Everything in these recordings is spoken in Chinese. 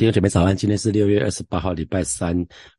弟兄姐妹早安，今天是六月二十八号，礼拜三。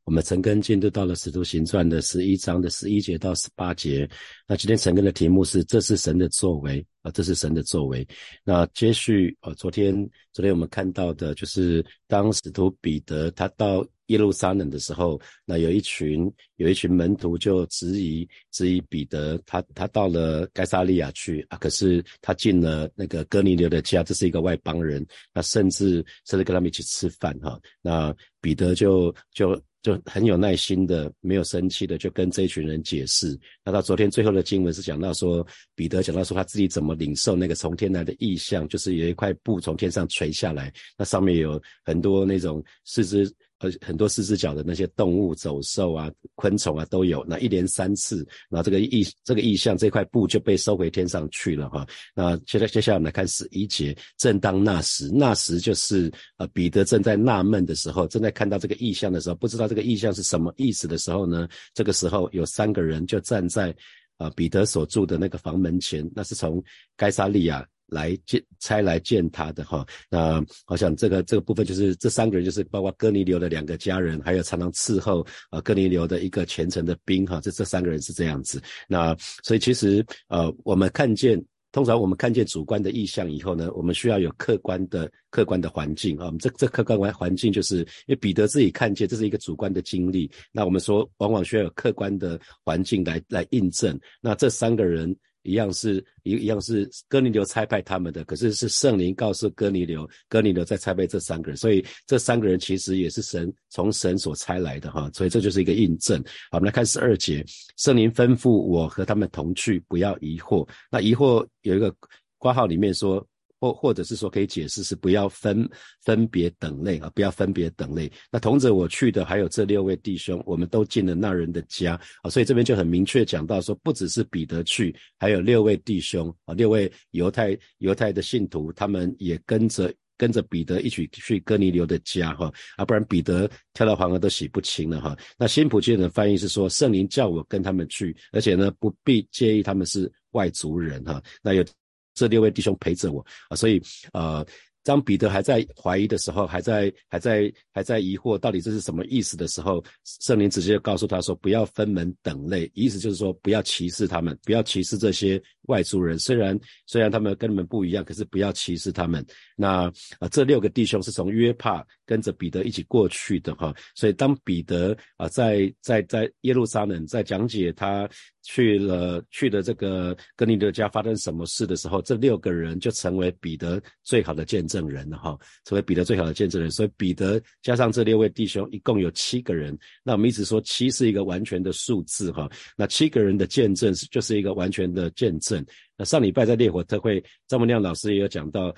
我们陈根进入到了使徒行传的十一章的十一节到十八节。那今天陈根的题目是：这是神的作为啊，这是神的作为。那接续啊，昨天昨天我们看到的就是当使徒彼得他到耶路撒冷的时候，那有一群有一群门徒就质疑质疑彼得，他他到了该撒利亚去啊，可是他进了那个哥尼流的家，这是一个外邦人，那甚至甚至跟他们一起吃饭哈。那彼得就就。就很有耐心的，没有生气的，就跟这一群人解释。那到昨天最后的经文是讲到说，彼得讲到说他自己怎么领受那个从天来的意象，就是有一块布从天上垂下来，那上面有很多那种四肢。呃，很多四只脚的那些动物、走兽啊、昆虫啊都有。那一连三次，那这个意这个意象这块布就被收回天上去了哈。那现在接下来我们来看十一节，正当那时，那时就是呃彼得正在纳闷的时候，正在看到这个意象的时候，不知道这个意象是什么意思的时候呢，这个时候有三个人就站在啊彼得所住的那个房门前，那是从该沙利亚。来见差来见他的哈，那我想这个这个部分就是这三个人就是包括哥尼流的两个家人，还有常常伺候啊哥尼流的一个虔诚的兵哈，这这三个人是这样子。那所以其实呃我们看见，通常我们看见主观的意象以后呢，我们需要有客观的客观的环境啊。我们这这客观环环境就是因为彼得自己看见这是一个主观的经历，那我们说往往需要有客观的环境来来印证。那这三个人。一样是一一样是哥尼流差派他们的，可是是圣灵告诉哥尼流，哥尼流在差派这三个人，所以这三个人其实也是神从神所差来的哈，所以这就是一个印证。好，我们来看十二节，圣灵吩咐我和他们同去，不要疑惑。那疑惑有一个括号里面说。或或者是说可以解释是不要分分别等类啊，不要分别等类。那同着我去的还有这六位弟兄，我们都进了那人的家啊，所以这边就很明确讲到说，不只是彼得去，还有六位弟兄啊，六位犹太犹太的信徒，他们也跟着跟着彼得一起去哥尼流的家哈啊，不然彼得跳到黄河都洗不清了哈。那新普京的翻译是说，圣灵叫我跟他们去，而且呢不必介意他们是外族人哈。那有。这六位弟兄陪着我啊，所以呃，当彼得还在怀疑的时候，还在还在还在疑惑到底这是什么意思的时候，圣灵直接告诉他说：“不要分门等类，意思就是说不要歧视他们，不要歧视这些外族人。虽然虽然他们跟你们不一样，可是不要歧视他们。那啊，这六个弟兄是从约帕跟着彼得一起过去的哈，所以当彼得啊在在在耶路撒冷在讲解他。去了去了这个哥尼流家发生什么事的时候，这六个人就成为彼得最好的见证人了哈，成为彼得最好的见证人。所以彼得加上这六位弟兄，一共有七个人。那我们一直说七是一个完全的数字哈，那七个人的见证就是一个完全的见证。那上礼拜在烈火特会，张文亮老师也有讲到，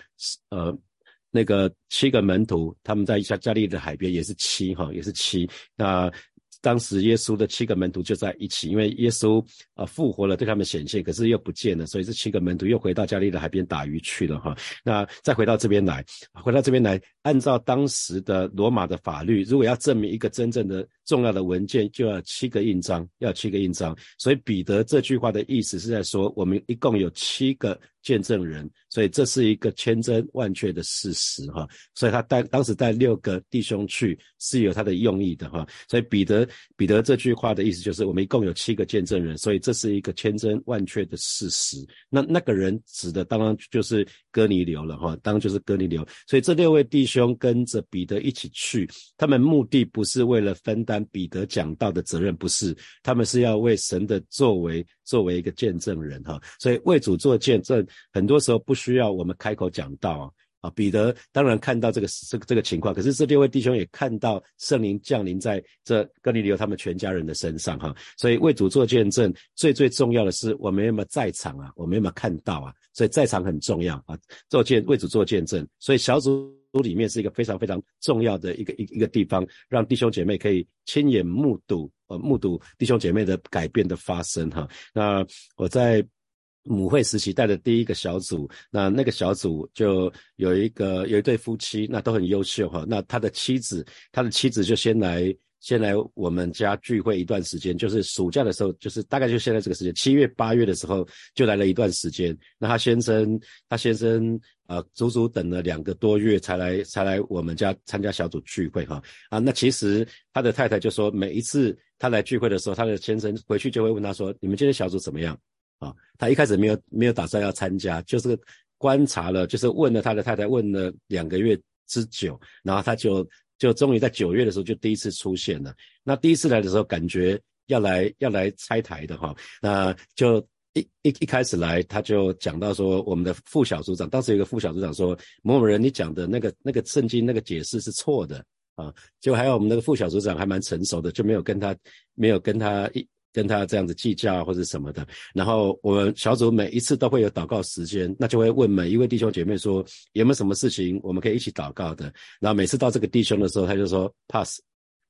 呃，那个七个门徒他们在加加利的海边也是七哈，也是七那。当时耶稣的七个门徒就在一起，因为耶稣啊复活了，对他们显现，可是又不见了，所以这七个门徒又回到加利的海边打鱼去了哈。那再回到这边来，回到这边来，按照当时的罗马的法律，如果要证明一个真正的重要的文件，就要七个印章，要七个印章。所以彼得这句话的意思是在说，我们一共有七个。见证人，所以这是一个千真万确的事实哈，所以他带当时带六个弟兄去是有他的用意的哈，所以彼得彼得这句话的意思就是我们一共有七个见证人，所以这是一个千真万确的事实。那那个人指的当然就是哥尼流了哈，当然就是哥尼流。所以这六位弟兄跟着彼得一起去，他们目的不是为了分担彼得讲道的责任，不是，他们是要为神的作为。作为一个见证人哈，所以为主做见证，很多时候不需要我们开口讲道啊。啊，彼得当然看到这个这个这个情况，可是这六位弟兄也看到圣灵降临在这哥尼流他们全家人的身上哈。所以为主做见证，最最重要的是我们有没有在场啊？我们有没有看到啊？所以在场很重要啊。做见为主做见证，所以小组里面是一个非常非常重要的一个一一个地方，让弟兄姐妹可以亲眼目睹呃。目睹弟兄姐妹的改变的发生哈，那我在母会时期带的第一个小组，那那个小组就有一个有一对夫妻，那都很优秀哈，那他的妻子他的妻子就先来先来我们家聚会一段时间，就是暑假的时候，就是大概就现在这个时间，七月八月的时候就来了一段时间。那他先生，他先生呃，足足等了两个多月才来才来我们家参加小组聚会哈啊。那其实他的太太就说，每一次他来聚会的时候，他的先生回去就会问他说：“你们今天小组怎么样？”啊，他一开始没有没有打算要参加，就是观察了，就是问了他的太太，问了两个月之久，然后他就。就终于在九月的时候就第一次出现了。那第一次来的时候，感觉要来要来拆台的哈。那就一一一开始来，他就讲到说，我们的副小组长，当时有个副小组长说，某某人你讲的那个那个圣经那个解释是错的啊。就还有我们那个副小组长还蛮成熟的，就没有跟他没有跟他一。跟他这样子计较或者什么的，然后我们小组每一次都会有祷告时间，那就会问每一位弟兄姐妹说有没有什么事情我们可以一起祷告的。然后每次到这个弟兄的时候，他就说 pass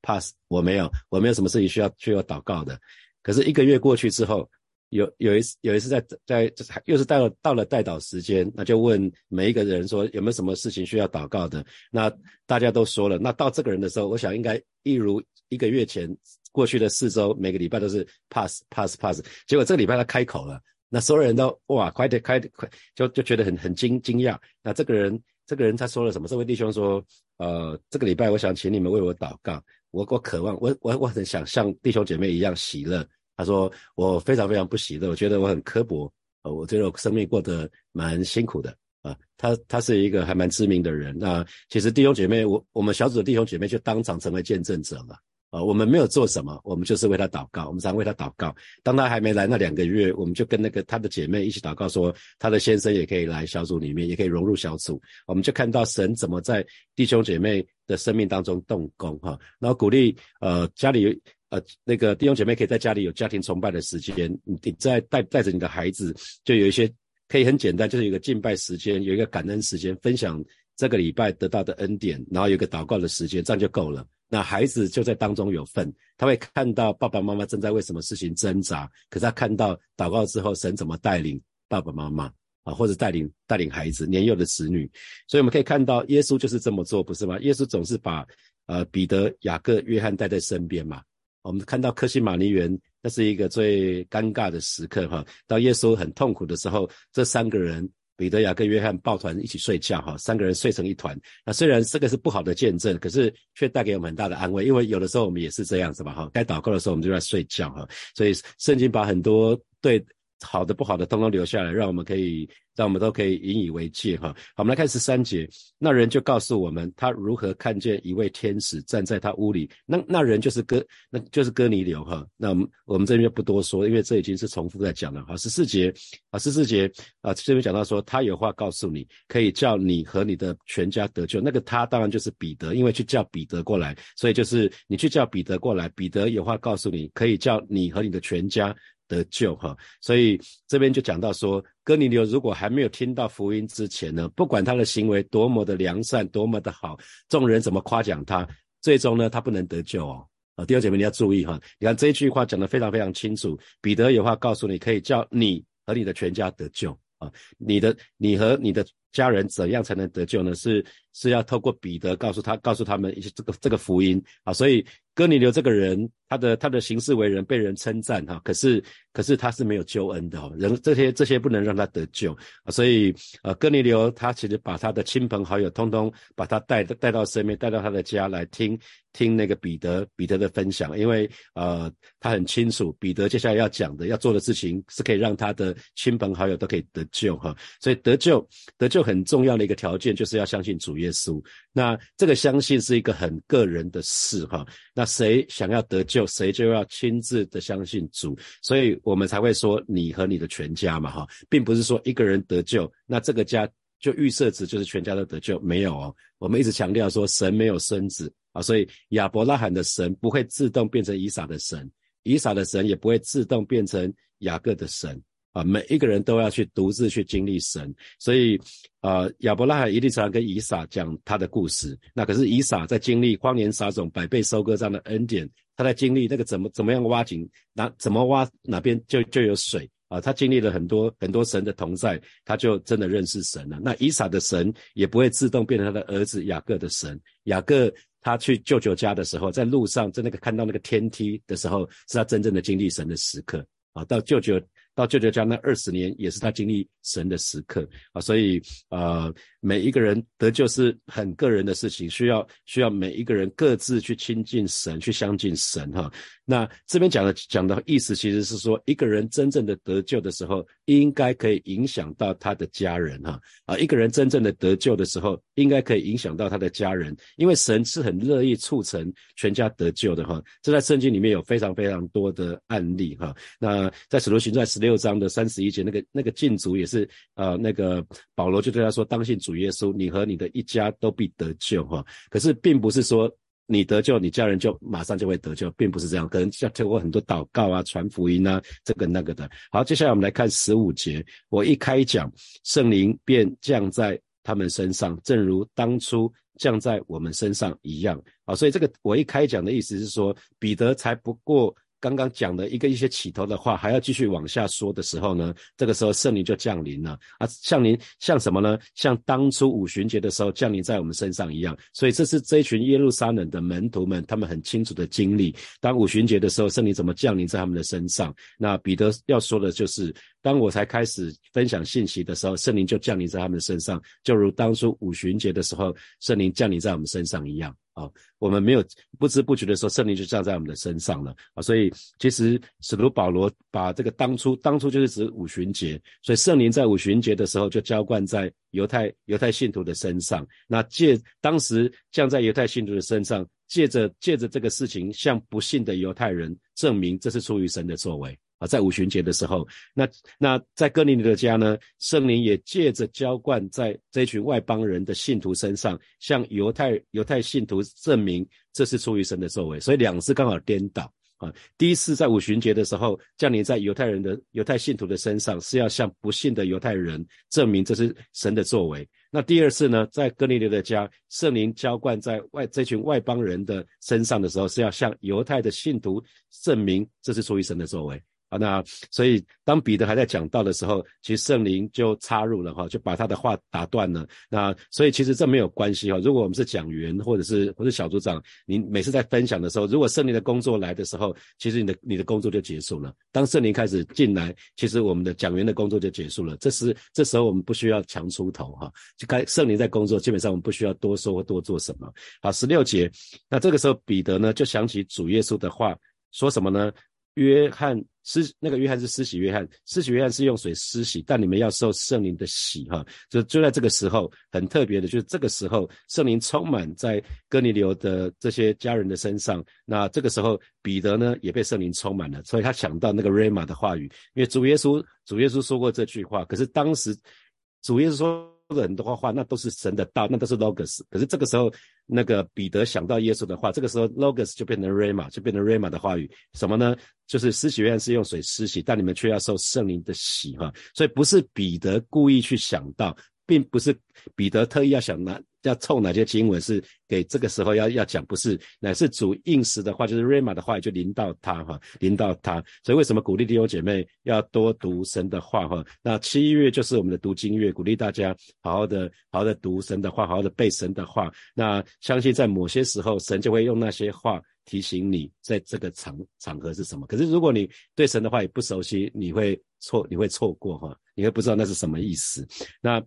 pass，我没有，我没有什么事情需要需要祷告的。可是一个月过去之后，有有一次有一次在在又是到了到了代祷时间，那就问每一个人说有没有什么事情需要祷告的。那大家都说了，那到这个人的时候，我想应该一如一个月前。过去的四周，每个礼拜都是 pass pass pass，结果这个礼拜他开口了，那所有人都哇，快点快点快，就就觉得很很惊惊讶。那这个人这个人他说了什么？这位弟兄说，呃，这个礼拜我想请你们为我祷告，我我渴望我我我很想像弟兄姐妹一样喜乐。他说我非常非常不喜乐，我觉得我很刻薄，呃，我觉得我生命过得蛮辛苦的啊。他他是一个还蛮知名的人。那其实弟兄姐妹，我我们小组的弟兄姐妹就当场成为见证者了。呃，我们没有做什么，我们就是为他祷告。我们常为他祷告。当他还没来那两个月，我们就跟那个他的姐妹一起祷告，说他的先生也可以来小组里面，也可以融入小组。我们就看到神怎么在弟兄姐妹的生命当中动工哈，然后鼓励呃家里呃那个弟兄姐妹可以在家里有家庭崇拜的时间，你在带带着你的孩子，就有一些可以很简单，就是有一个敬拜时间，有一个感恩时间，分享这个礼拜得到的恩典，然后有一个祷告的时间，这样就够了。那孩子就在当中有份，他会看到爸爸妈妈正在为什么事情挣扎，可是他看到祷告之后，神怎么带领爸爸妈妈啊，或者带领带领孩子年幼的子女，所以我们可以看到耶稣就是这么做，不是吗？耶稣总是把呃彼得、雅各、约翰带在身边嘛。我们看到克西马尼园，那是一个最尴尬的时刻哈，当耶稣很痛苦的时候，这三个人。彼得、雅跟、约翰抱团一起睡觉，哈，三个人睡成一团。那虽然这个是不好的见证，可是却带给我们很大的安慰，因为有的时候我们也是这样子嘛，哈，该祷告的时候我们就在睡觉，哈。所以圣经把很多对好的、不好的通通留下来，让我们可以。让我们都可以引以为戒哈。好，我们来看十三节，那人就告诉我们他如何看见一位天使站在他屋里。那那人就是哥，那就是哥尼流哈。那我们我们这边不多说，因为这已经是重复在讲了。好，十四节啊，十四节啊，这边讲到说他有话告诉你，可以叫你和你的全家得救。那个他当然就是彼得，因为去叫彼得过来，所以就是你去叫彼得过来，彼得有话告诉你，可以叫你和你的全家。得救哈，所以这边就讲到说，哥尼流如果还没有听到福音之前呢，不管他的行为多么的良善，多么的好，众人怎么夸奖他，最终呢，他不能得救哦。啊，弟兄姐妹你要注意哈，你看这一句话讲得非常非常清楚，彼得有话告诉你，可以叫你和你的全家得救啊，你的你和你的家人怎样才能得救呢？是是要透过彼得告诉他，告诉他们一些这个这个福音啊，所以哥尼流这个人。他的他的行事为人被人称赞哈，可是可是他是没有救恩的哦，人这些这些不能让他得救啊，所以呃，哥尼流他其实把他的亲朋好友通通把他带带到身边，带到他的家来听听那个彼得彼得的分享，因为呃他很清楚彼得接下来要讲的要做的事情是可以让他的亲朋好友都可以得救哈，所以得救得救很重要的一个条件就是要相信主耶稣，那这个相信是一个很个人的事哈，那谁想要得救？谁就要亲自的相信主，所以我们才会说你和你的全家嘛，哈，并不是说一个人得救，那这个家就预设值就是全家都得救，没有哦。我们一直强调说神没有孙子啊，所以亚伯拉罕的神不会自动变成以撒的神，以撒的神也不会自动变成雅各的神。啊，每一个人都要去独自去经历神，所以，啊，亚伯拉罕一定常常跟以撒讲他的故事。那可是以撒在经历荒年撒种、百倍收割这样的恩典，他在经历那个怎么怎么样挖井，哪怎么挖哪边就就有水啊。他经历了很多很多神的同在，他就真的认识神了。那以撒的神也不会自动变成他的儿子雅各的神，雅各他去舅舅家的时候，在路上在那个看到那个天梯的时候，是他真正的经历神的时刻啊。到舅舅到舅舅家那二十年，也是他经历神的时刻啊。所以呃，每一个人得救是很个人的事情，需要需要每一个人各自去亲近神，去相信神哈。那这边讲的讲的意思，其实是说，一个人真正的得救的时候，应该可以影响到他的家人哈啊，一个人真正的得救的时候，应该可以影响到他的家人，因为神是很乐意促成全家得救的哈。这在圣经里面有非常非常多的案例哈。那在使徒行传十六章的三十一节，那个那个禁足也是呃，那个保罗就对他说：“当信主耶稣，你和你的一家都必得救哈。”可是并不是说。你得救，你家人就马上就会得救，并不是这样，可能要透过很多祷告啊、传福音啊，这个那个的。好，接下来我们来看十五节。我一开讲，圣灵便降在他们身上，正如当初降在我们身上一样。啊，所以这个我一开讲的意思是说，彼得才不过。刚刚讲的一个一些起头的话，还要继续往下说的时候呢，这个时候圣灵就降临了啊，降临像什么呢？像当初五旬节的时候降临在我们身上一样。所以这是这一群耶路撒冷的门徒们，他们很清楚的经历，当五旬节的时候，圣灵怎么降临在他们的身上。那彼得要说的就是，当我才开始分享信息的时候，圣灵就降临在他们的身上，就如当初五旬节的时候，圣灵降临在我们身上一样。啊，我们没有不知不觉的时候，圣灵就降在我们的身上了啊！所以其实使徒保罗把这个当初当初就是指五旬节，所以圣灵在五旬节的时候就浇灌在犹太犹太信徒的身上。那借当时降在犹太信徒的身上，借着借着这个事情，向不信的犹太人证明这是出于神的作为。在五旬节的时候，那那在哥尼流的家呢，圣灵也借着浇灌在这群外邦人的信徒身上，向犹太犹太信徒证明这是出于神的作为，所以两次刚好颠倒啊。第一次在五旬节的时候降临在犹太人的犹太信徒的身上，是要向不信的犹太人证明这是神的作为。那第二次呢，在哥尼流的家，圣灵浇灌在外这群外邦人的身上的时候，是要向犹太的信徒证明这是出于神的作为。那所以当彼得还在讲道的时候，其实圣灵就插入了哈，就把他的话打断了。那所以其实这没有关系哈。如果我们是讲员或者是或者小组长，你每次在分享的时候，如果圣灵的工作来的时候，其实你的你的工作就结束了。当圣灵开始进来，其实我们的讲员的工作就结束了。这是这时候我们不需要强出头哈，就该圣灵在工作，基本上我们不需要多说多做什么。好，十六节，那这个时候彼得呢就想起主耶稣的话，说什么呢？约翰施那个约翰是施洗约翰，施洗约翰是用水施洗，但你们要受圣灵的洗哈，就就在这个时候很特别的，就是这个时候圣灵充满在哥尼流的这些家人的身上，那这个时候彼得呢也被圣灵充满了，所以他想到那个 rama 的话语，因为主耶稣主耶稣说过这句话，可是当时主耶稣说。说很多话，那都是神的道，那都是 logos。可是这个时候，那个彼得想到耶稣的话，这个时候 logos 就变成 rama，就变成 rama 的话语。什么呢？就是施洗院是用水施洗，但你们却要受圣灵的洗哈。所以不是彼得故意去想到，并不是彼得特意要想拿。要凑哪些经文是给这个时候要要讲，不是乃是主应时的话，就是 rama 的话就临到他哈，临到他。所以为什么鼓励弟兄姐妹要多读神的话哈？那七月就是我们的读经月，鼓励大家好好的好好的读神的话，好好的背神的话。那相信在某些时候，神就会用那些话提醒你，在这个场场合是什么。可是如果你对神的话也不熟悉，你会错你会错过哈，你会不知道那是什么意思。那。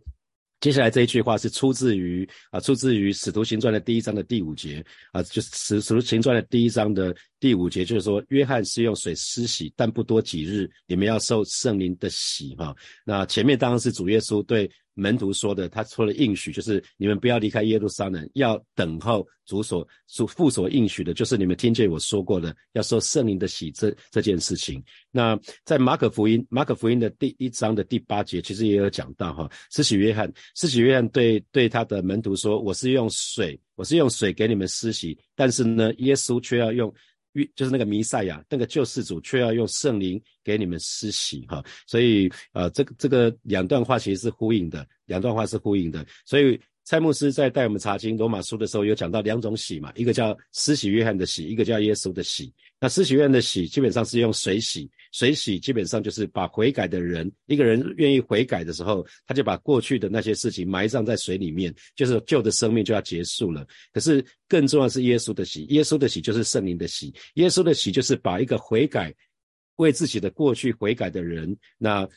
接下来这一句话是出自于啊，出自于《使徒行传》的第一章的第五节啊，就是《使使徒行传》的第一章的第五节，就是说，约翰是用水施洗，但不多几日，你们要受圣灵的洗哈。那前面当然是主耶稣对。门徒说的，他说了应许，就是你们不要离开耶路撒冷，要等候主所主父所应许的，就是你们听见我说过的，要受圣灵的洗这这件事情。那在马可福音，马可福音的第一章的第八节，其实也有讲到哈，施洗约翰，施洗约翰对对他的门徒说，我是用水，我是用水给你们施洗，但是呢，耶稣却要用。就是那个弥赛亚，那个救世主，却要用圣灵给你们施洗哈，所以呃，这个这个两段话其实是呼应的，两段话是呼应的，所以蔡牧师在带我们查经罗马书的时候，有讲到两种洗嘛，一个叫施洗约翰的洗，一个叫耶稣的洗。那施洗约翰的洗基本上是用水洗，水洗基本上就是把悔改的人，一个人愿意悔改的时候，他就把过去的那些事情埋葬在水里面，就是旧的生命就要结束了。可是更重要是耶稣的洗，耶稣的洗就是圣灵的洗，耶稣的洗就是把一个悔改。为自己的过去悔改的人，那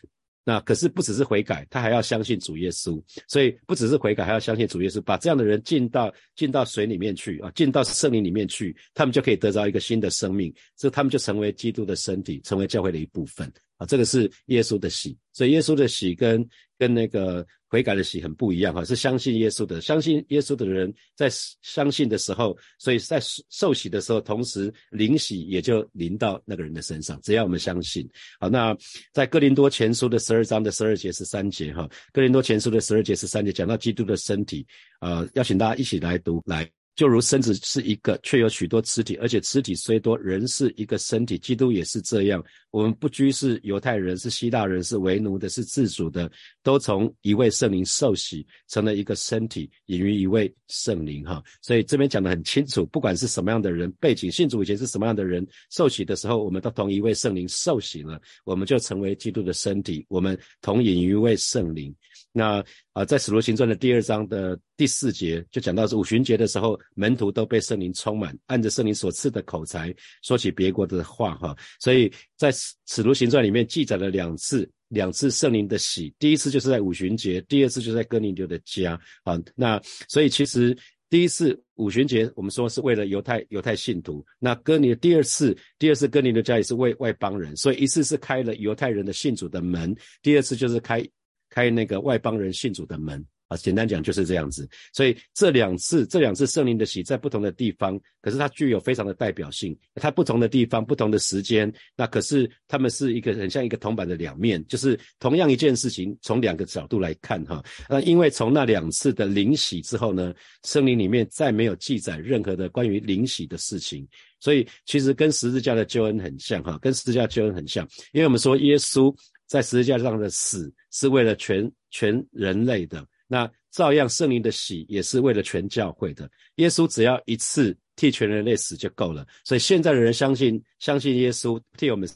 那可是不只是悔改，他还要相信主耶稣。所以不只是悔改，还要相信主耶稣，把这样的人进到进到水里面去啊，进到圣灵里面去，他们就可以得到一个新的生命，这他们就成为基督的身体，成为教会的一部分啊。这个是耶稣的喜，所以耶稣的喜跟跟那个。悔改的喜很不一样哈，是相信耶稣的，相信耶稣的人在相信的时候，所以在受洗的时候，同时灵喜也就临到那个人的身上。只要我们相信，好，那在哥林多前书的十二章的十二节十三节哈，哥林多前书的十二节十三节讲到基督的身体，呃，邀请大家一起来读来。就如身子是一个，却有许多肢体，而且肢体虽多，人是一个身体。基督也是这样。我们不拘是犹太人，是希腊人，是为奴的，是自主的，都从一位圣灵受洗，成了一个身体，隐于一位圣灵。哈，所以这边讲得很清楚，不管是什么样的人背景，信主以前是什么样的人，受洗的时候，我们都同一位圣灵受洗了，我们就成为基督的身体，我们同隐于一位圣灵。那啊，在使徒行传的第二章的第四节就讲到，是五旬节的时候，门徒都被圣灵充满，按着圣灵所赐的口才说起别国的话，哈。所以在使徒行传里面记载了两次，两次圣灵的喜，第一次就是在五旬节，第二次就在哥尼流的家，啊。那所以其实第一次五旬节我们说是为了犹太犹太信徒，那哥尼第二次第二次哥尼流家也是为外邦人，所以一次是开了犹太人的信主的门，第二次就是开。开那个外邦人信主的门啊，简单讲就是这样子。所以这两次，这两次圣灵的喜在不同的地方，可是它具有非常的代表性。它不同的地方，不同的时间，那可是他们是一个很像一个铜板的两面，就是同样一件事情，从两个角度来看哈。那因为从那两次的灵喜之后呢，圣灵里面再没有记载任何的关于灵喜的事情，所以其实跟十字架的救恩很像哈，跟十字架的救恩很像，因为我们说耶稣。在十字架上的死是为了全全人类的，那照样圣灵的喜也是为了全教会的。耶稣只要一次替全人类死就够了，所以现在的人相信相信耶稣替我们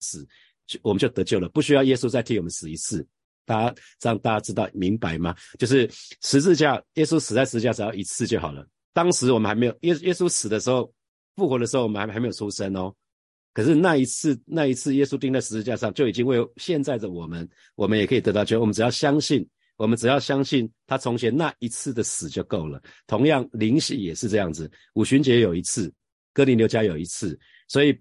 死，就我们就得救了，不需要耶稣再替我们死一次。大家让大家知道明白吗？就是十字架，耶稣死在十字架只要一次就好了。当时我们还没有耶耶稣死的时候，复活的时候，我们还还没有出生哦。可是那一次，那一次耶稣钉在十字架上，就已经为现在的我们，我们也可以得到救。我们只要相信，我们只要相信他从前那一次的死就够了。同样，灵洗也是这样子，五旬节有一次，哥林流家有一次，所以。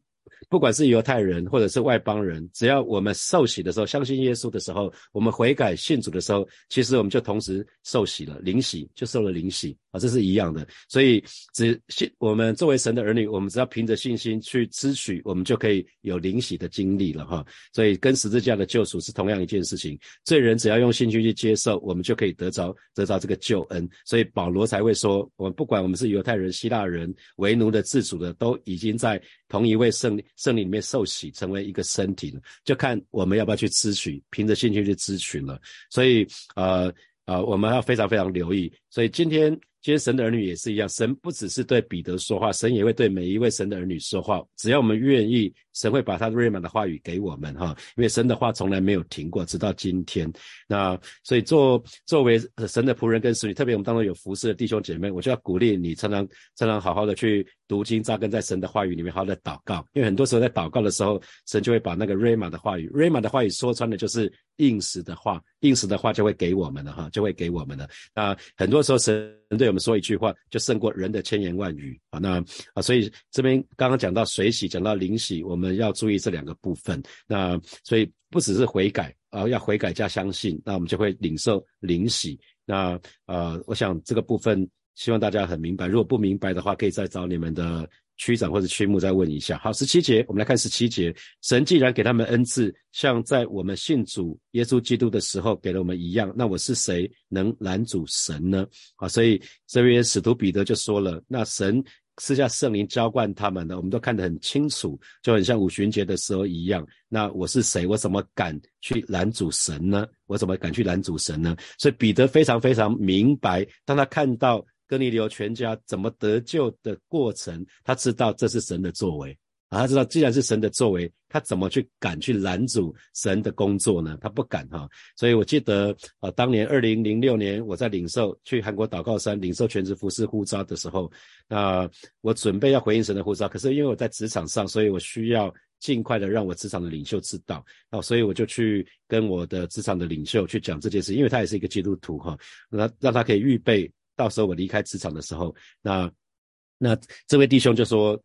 不管是犹太人或者是外邦人，只要我们受洗的时候，相信耶稣的时候，我们悔改信主的时候，其实我们就同时受洗了，灵洗就受了灵洗啊，这是一样的。所以只信我们作为神的儿女，我们只要凭着信心去支取，我们就可以有灵洗的经历了哈。所以跟十字架的救赎是同样一件事情，罪人只要用信心去接受，我们就可以得着得着这个救恩。所以保罗才会说，我们不管我们是犹太人、希腊人、为奴的、自主的，都已经在同一位圣。圣灵里面受洗，成为一个身体了，就看我们要不要去咨询，凭着兴趣去咨询了。所以，呃呃，我们要非常非常留意。所以今天。今天神的儿女也是一样，神不只是对彼得说话，神也会对每一位神的儿女说话。只要我们愿意，神会把他瑞满的话语给我们哈。因为神的话从来没有停过，直到今天。那所以作作为神的仆人跟使女，特别我们当中有服侍的弟兄姐妹，我就要鼓励你，常常常常好好的去读经，扎根在神的话语里面，好好的祷告。因为很多时候在祷告的时候，神就会把那个瑞玛的话语，瑞玛的话语说穿的就是应时的话，应时的话就会给我们了哈，就会给我们了。那很多时候神对。我们说一句话，就胜过人的千言万语啊！那啊，所以这边刚刚讲到水洗，讲到灵洗，我们我们要注意这两个部分。那所以不只是悔改啊，要悔改加相信，那我们就会领受灵喜。那呃，我想这个部分希望大家很明白。如果不明白的话，可以再找你们的。区长或者区牧再问一下，好，十七节，我们来看十七节。神既然给他们恩赐，像在我们信主耶稣基督的时候给了我们一样，那我是谁能拦阻神呢？啊，所以这边使徒彼得就说了，那神是叫圣灵浇灌他们的，我们都看得很清楚，就很像五旬节的时候一样。那我是谁？我怎么敢去拦主神呢？我怎么敢去拦主神呢？所以彼得非常非常明白，当他看到哥尼流全家怎么得救的过程，他知道这是神的作为。啊，他知道，既然是神的作为，他怎么去敢去拦阻神的工作呢？他不敢哈。所以我记得啊，当年二零零六年我在领受去韩国祷告山领受全职服侍呼召的时候，那我准备要回应神的呼召，可是因为我在职场上，所以我需要尽快的让我职场的领袖知道啊，所以我就去跟我的职场的领袖去讲这件事，因为他也是一个基督徒哈，那让他可以预备，到时候我离开职场的时候，那那这位弟兄就说。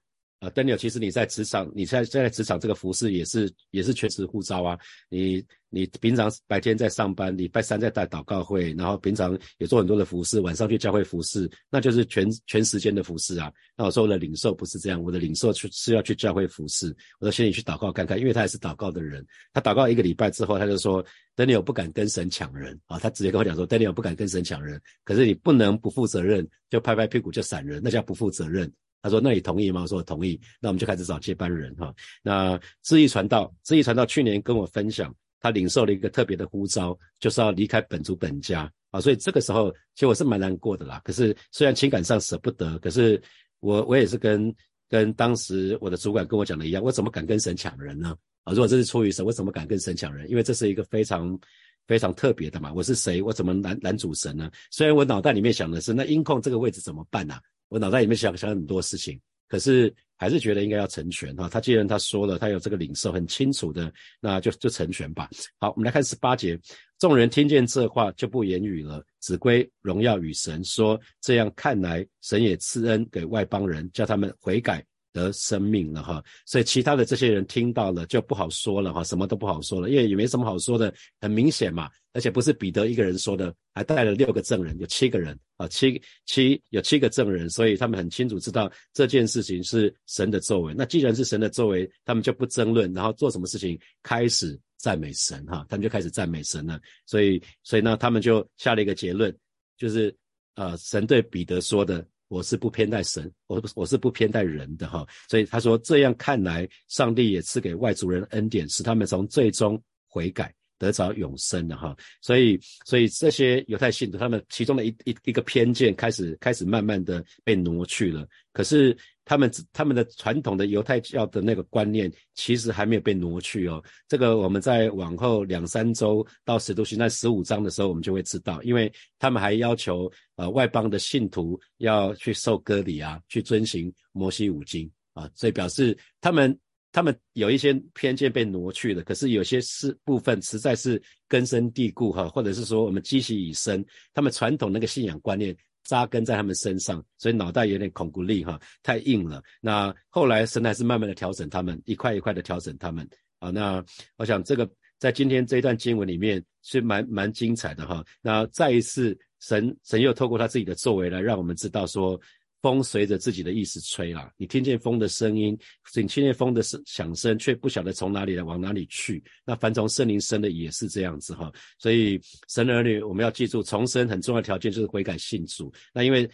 啊，Daniel，其实你在职场，你在在职场这个服饰也是也是全职护照啊。你你平常白天在上班，礼拜三在带祷告会，然后平常也做很多的服饰，晚上去教会服饰，那就是全全时间的服饰啊。那我说我的领受不是这样，我的领受去是要去教会服饰。我说先你去祷告看看，因为他也是祷告的人。他祷告一个礼拜之后，他就说，Daniel 不敢跟神抢人啊。他直接跟我讲说，Daniel 不敢跟神抢人，可是你不能不负责任，就拍拍屁股就闪人，那叫不负责任。他说：“那你同意吗？”我说：“我同意。”那我们就开始找接班人哈。那知意传道，知意传道去年跟我分享，他领受了一个特别的呼召，就是要离开本族本家啊。所以这个时候，其实我是蛮难过的啦。可是虽然情感上舍不得，可是我我也是跟跟当时我的主管跟我讲的一样，我怎么敢跟神抢人呢？啊，如果这是出于神，我怎么敢跟神抢人？因为这是一个非常非常特别的嘛。我是谁？我怎么拦拦主神呢？虽然我脑袋里面想的是，那音控这个位置怎么办呢？我脑袋里面想想很多事情，可是还是觉得应该要成全哈。他既然他说了，他有这个领受很清楚的，那就就成全吧。好，我们来看十八节，众人听见这话就不言语了，只归荣耀与神，说这样看来，神也赐恩给外邦人，叫他们悔改。得生命了哈，所以其他的这些人听到了就不好说了哈，什么都不好说了，因为也没什么好说的，很明显嘛，而且不是彼得一个人说的，还带了六个证人，有七个人啊，七七有七个证人，所以他们很清楚知道这件事情是神的作为。那既然是神的作为，他们就不争论，然后做什么事情开始赞美神哈，他们就开始赞美神了。所以所以呢，他们就下了一个结论，就是呃，神对彼得说的。我是不偏待神，我我是不偏待人的哈，所以他说这样看来，上帝也赐给外族人恩典，使他们从最终悔改，得着永生的哈。所以，所以这些犹太信徒，他们其中的一一一个偏见开始开始慢慢的被挪去了，可是。他们他们的传统的犹太教的那个观念，其实还没有被挪去哦。这个我们在往后两三周到使徒行传十五章的时候，我们就会知道，因为他们还要求呃外邦的信徒要去受割礼啊，去遵行摩西五经啊，所以表示他们他们有一些偏见被挪去了。可是有些是部分实在是根深蒂固哈，或者是说我们积习已深，他们传统那个信仰观念。扎根在他们身上，所以脑袋有点恐怖力哈，太硬了。那后来神还是慢慢的调整他们，一块一块的调整他们啊。那我想这个在今天这一段经文里面是蛮蛮精彩的哈。那再一次神神又透过他自己的作为来让我们知道说。风随着自己的意思吹啦，你听见风的声音，你听见风的声响声，却不晓得从哪里来，往哪里去。那凡从圣灵生的也是这样子哈。所以神儿女，我们要记住，重生很重要的条件就是悔改信主。那因为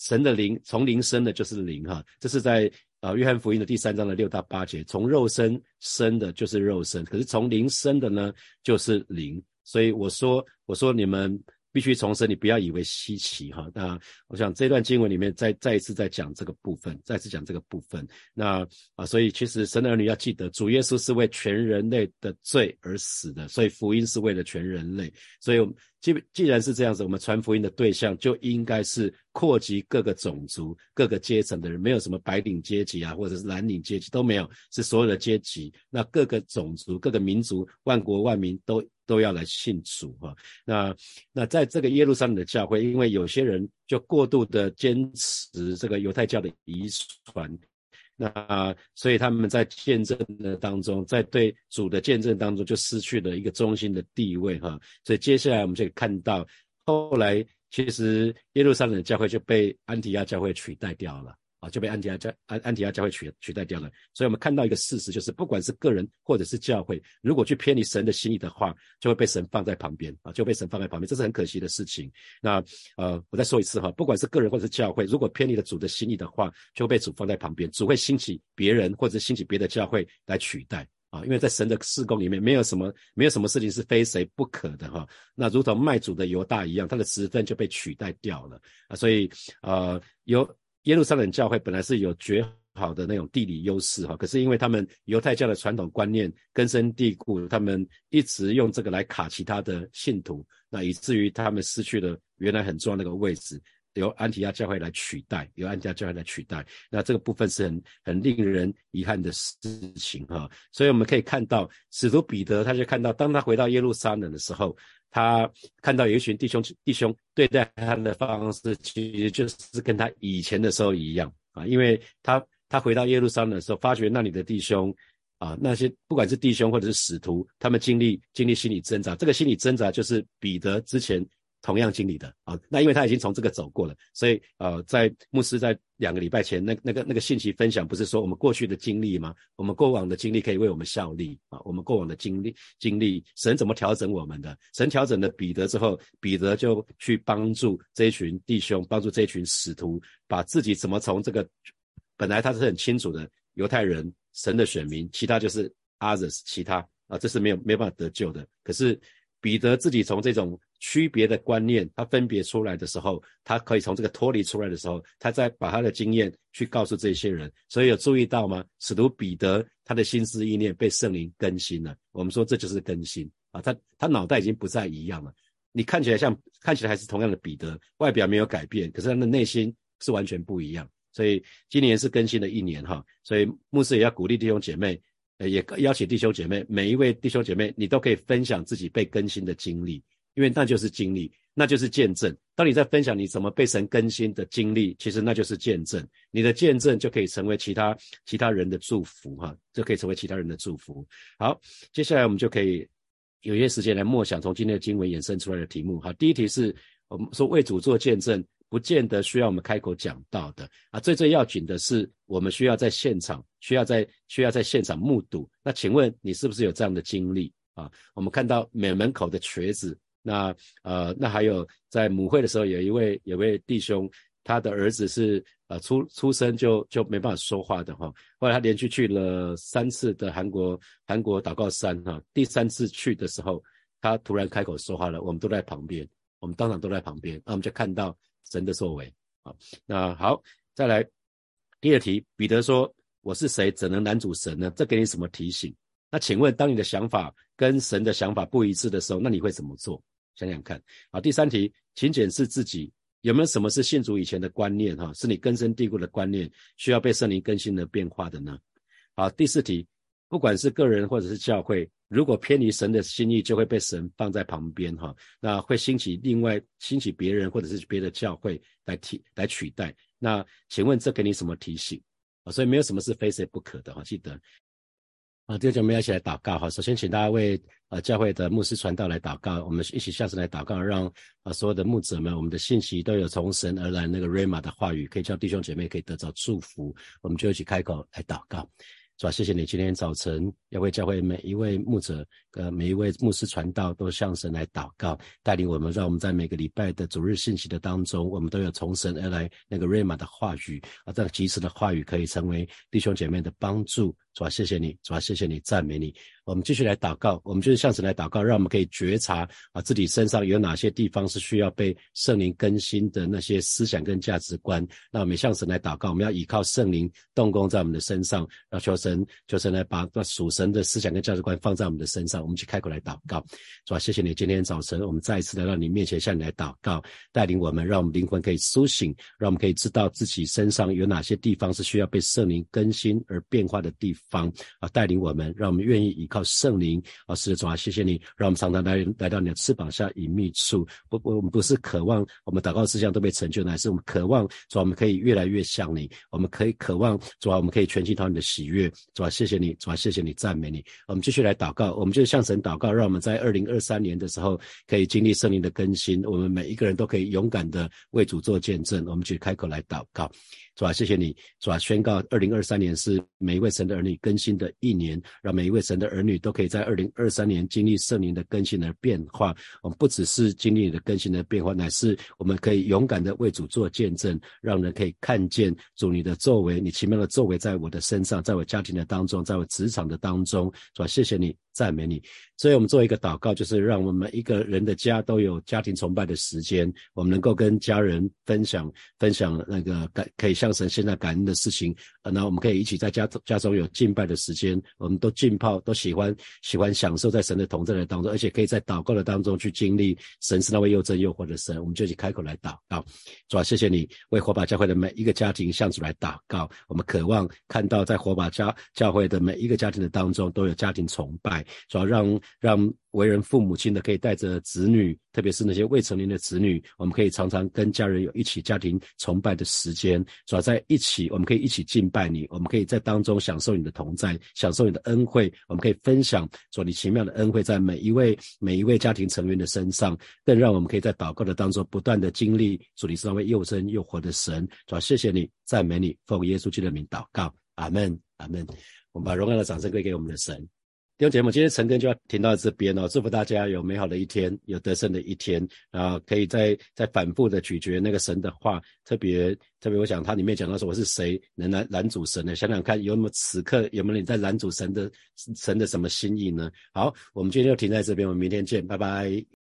神的灵从灵生的就是灵哈，这是在啊约翰福音的第三章的六到八节，从肉身生的就是肉身，可是从灵生的呢就是灵。所以我说，我说你们。必须重申，你不要以为稀奇哈。那我想这段经文里面再再一次在讲这个部分，再次讲这个部分。那啊，所以其实神的儿女要记得，主耶稣是为全人类的罪而死的，所以福音是为了全人类。所以既既然是这样子，我们传福音的对象就应该是扩及各个种族、各个阶层的人，没有什么白领阶级啊，或者是蓝领阶级都没有，是所有的阶级。那各个种族、各个民族、万国万民都。都要来信主哈，那那在这个耶路撒冷的教会，因为有些人就过度的坚持这个犹太教的遗传，那所以他们在见证的当中，在对主的见证当中就失去了一个中心的地位哈，所以接下来我们就看到，后来其实耶路撒冷教会就被安提亚教会取代掉了。啊，就被安提阿教安安提阿教会取取代掉了。所以我们看到一个事实，就是不管是个人或者是教会，如果去偏离神的心意的话，就会被神放在旁边啊，就被神放在旁边，这是很可惜的事情。那呃，我再说一次哈，不管是个人或者是教会，如果偏离了主的心意的话，就会被主放在旁边，主会兴起别人或者兴起别的教会来取代。啊，因为在神的事工里面，没有什么没有什么事情是非谁不可的哈。那如同卖主的犹大一样，他的职分就被取代掉了啊。所以呃，有耶路撒冷教会本来是有绝好的那种地理优势哈，可是因为他们犹太教的传统观念根深蒂固，他们一直用这个来卡其他的信徒，那以至于他们失去了原来很重要那个位置。由安提亚教会来取代，由安提亚教会来取代，那这个部分是很很令人遗憾的事情哈。所以我们可以看到，使徒彼得他就看到，当他回到耶路撒冷的时候，他看到有一群弟兄弟兄对待他的方式，其实就是跟他以前的时候一样啊。因为他他回到耶路撒冷的时候，发觉那里的弟兄啊，那些不管是弟兄或者是使徒，他们经历经历心理挣扎，这个心理挣扎就是彼得之前。同样经历的啊，那因为他已经从这个走过了，所以呃，在牧师在两个礼拜前那那个那个信息分享，不是说我们过去的经历吗？我们过往的经历可以为我们效力啊，我们过往的经历经历，神怎么调整我们的？神调整了彼得之后，彼得就去帮助这一群弟兄，帮助这一群使徒，把自己怎么从这个本来他是很清楚的犹太人神的选民，其他就是 others 其他啊，这是没有没办法得救的。可是彼得自己从这种。区别的观念，他分别出来的时候，他可以从这个脱离出来的时候，他再把他的经验去告诉这些人。所以有注意到吗？使徒彼得他的心思意念被圣灵更新了。我们说这就是更新啊，他他脑袋已经不再一样了。你看起来像看起来还是同样的彼得，外表没有改变，可是他的内心是完全不一样。所以今年是更新的一年哈，所以牧师也要鼓励弟兄姐妹，也邀请弟兄姐妹，每一位弟兄姐妹，你都可以分享自己被更新的经历。因为那就是经历，那就是见证。当你在分享你怎么被神更新的经历，其实那就是见证。你的见证就可以成为其他其他人的祝福，哈，就可以成为其他人的祝福。好，接下来我们就可以有些时间来默想从今天的经文衍生出来的题目。好，第一题是我们说为主做见证，不见得需要我们开口讲到的啊。最最要紧的是，我们需要在现场，需要在需要在现场目睹。那请问你是不是有这样的经历啊？我们看到美门口的瘸子。那呃，那还有在母会的时候，有一位有位弟兄，他的儿子是呃出出生就就没办法说话的哈。后来他连续去了三次的韩国韩国祷告山哈，第三次去的时候，他突然开口说话了，我们都在旁边，我们当场都在旁边，那我们就看到神的作为啊。那好，再来第二题，彼得说：“我是谁，怎能拦阻神呢？”这给你什么提醒？那请问，当你的想法跟神的想法不一致的时候，那你会怎么做？想想看，好，第三题，请检视自己有没有什么是信主以前的观念，哈，是你根深蒂固的观念，需要被圣灵更新的变化的呢？好，第四题，不管是个人或者是教会，如果偏离神的心意，就会被神放在旁边，哈，那会兴起另外兴起别人或者是别的教会来替来取代。那请问这给你什么提醒？啊，所以没有什么是非谁不可的，哈，记得。啊，弟兄姐妹一起来祷告哈。首先，请大家为呃教会的牧师传道来祷告，我们一起下次来祷告，让啊所有的牧者们，我们的信息都有从神而来那个瑞玛的话语，可以叫弟兄姐妹可以得到祝福。我们就一起开口来祷告，是吧？谢谢你今天早晨要为教会每一位牧者。呃，每一位牧师传道都向神来祷告，带领我们，让我们在每个礼拜的主日信息的当中，我们都有从神而来那个瑞玛的话语啊，这个及时的话语可以成为弟兄姐妹的帮助。主啊，谢谢你，主啊，谢谢你，赞美你。我们继续来祷告，我们就是向神来祷告，让我们可以觉察啊自己身上有哪些地方是需要被圣灵更新的那些思想跟价值观。那我们向神来祷告，我们要依靠圣灵动工在我们的身上，让求神求神来把那属神的思想跟价值观放在我们的身上。我们去开口来祷告，是吧？谢谢你，今天早晨我们再一次来到你面前，向你来祷告，带领我们，让我们灵魂可以苏醒，让我们可以知道自己身上有哪些地方是需要被圣灵更新而变化的地方啊！带领我们，让我们愿意依靠圣灵啊！是的，主啊，谢谢你，让我们常常来来到你的翅膀下隐秘处。不不，我们不是渴望我们祷告事项都被成就，乃是我们渴望，主啊，我们可以越来越像你，我们可以渴望，主啊，我们可以全心讨你的喜悦。主啊，谢谢你，主啊，谢谢你，赞美你。我们继续来祷告，我们就。向神祷告，让我们在二零二三年的时候可以经历圣灵的更新。我们每一个人都可以勇敢的为主做见证。我们去开口来祷告。主啊，谢谢你，主啊，宣告二零二三年是每一位神的儿女更新的一年，让每一位神的儿女都可以在二零二三年经历圣灵的更新的变化。我们不只是经历你的更新的变化，乃是我们可以勇敢的为主做见证，让人可以看见主你的作为，你奇妙的作为在我的身上，在我家庭的当中，在我职场的当中。主啊，谢谢你，赞美你。所以，我们做一个祷告，就是让我们一个人的家都有家庭崇拜的时间，我们能够跟家人分享分享那个感，可以向神现在感恩的事情。那我们可以一起在家家中有敬拜的时间，我们都浸泡，都喜欢喜欢享受在神的同在的当中，而且可以在祷告的当中去经历神是那位又真又活的神。我们就去开口来祷告，主啊，谢谢你为火把教会的每一个家庭向主来祷告。我们渴望看到在火把家教会的每一个家庭的当中都有家庭崇拜，主要让让。为人父母亲的可以带着子女，特别是那些未成年的子女，我们可以常常跟家人有一起家庭崇拜的时间，主要在一起，我们可以一起敬拜你，我们可以在当中享受你的同在，享受你的恩惠，我们可以分享主你奇妙的恩惠在每一位每一位家庭成员的身上，更让我们可以在祷告的当中不断的经历主你是那位又真又活的神，主要谢谢你，赞美你，奉耶稣基督的名祷告，阿门，阿门。我们把荣耀的掌声归给我们的神。听节目，今天晨更就要停到这边哦。祝福大家有美好的一天，有得胜的一天啊！可以再再反复的咀嚼那个神的话，特别特别，我想它里面讲到说我是谁能拦拦阻神呢？想想看，有没有此刻有没有你在拦阻神的神的什么心意呢？好，我们今天就停在这边，我们明天见，拜拜。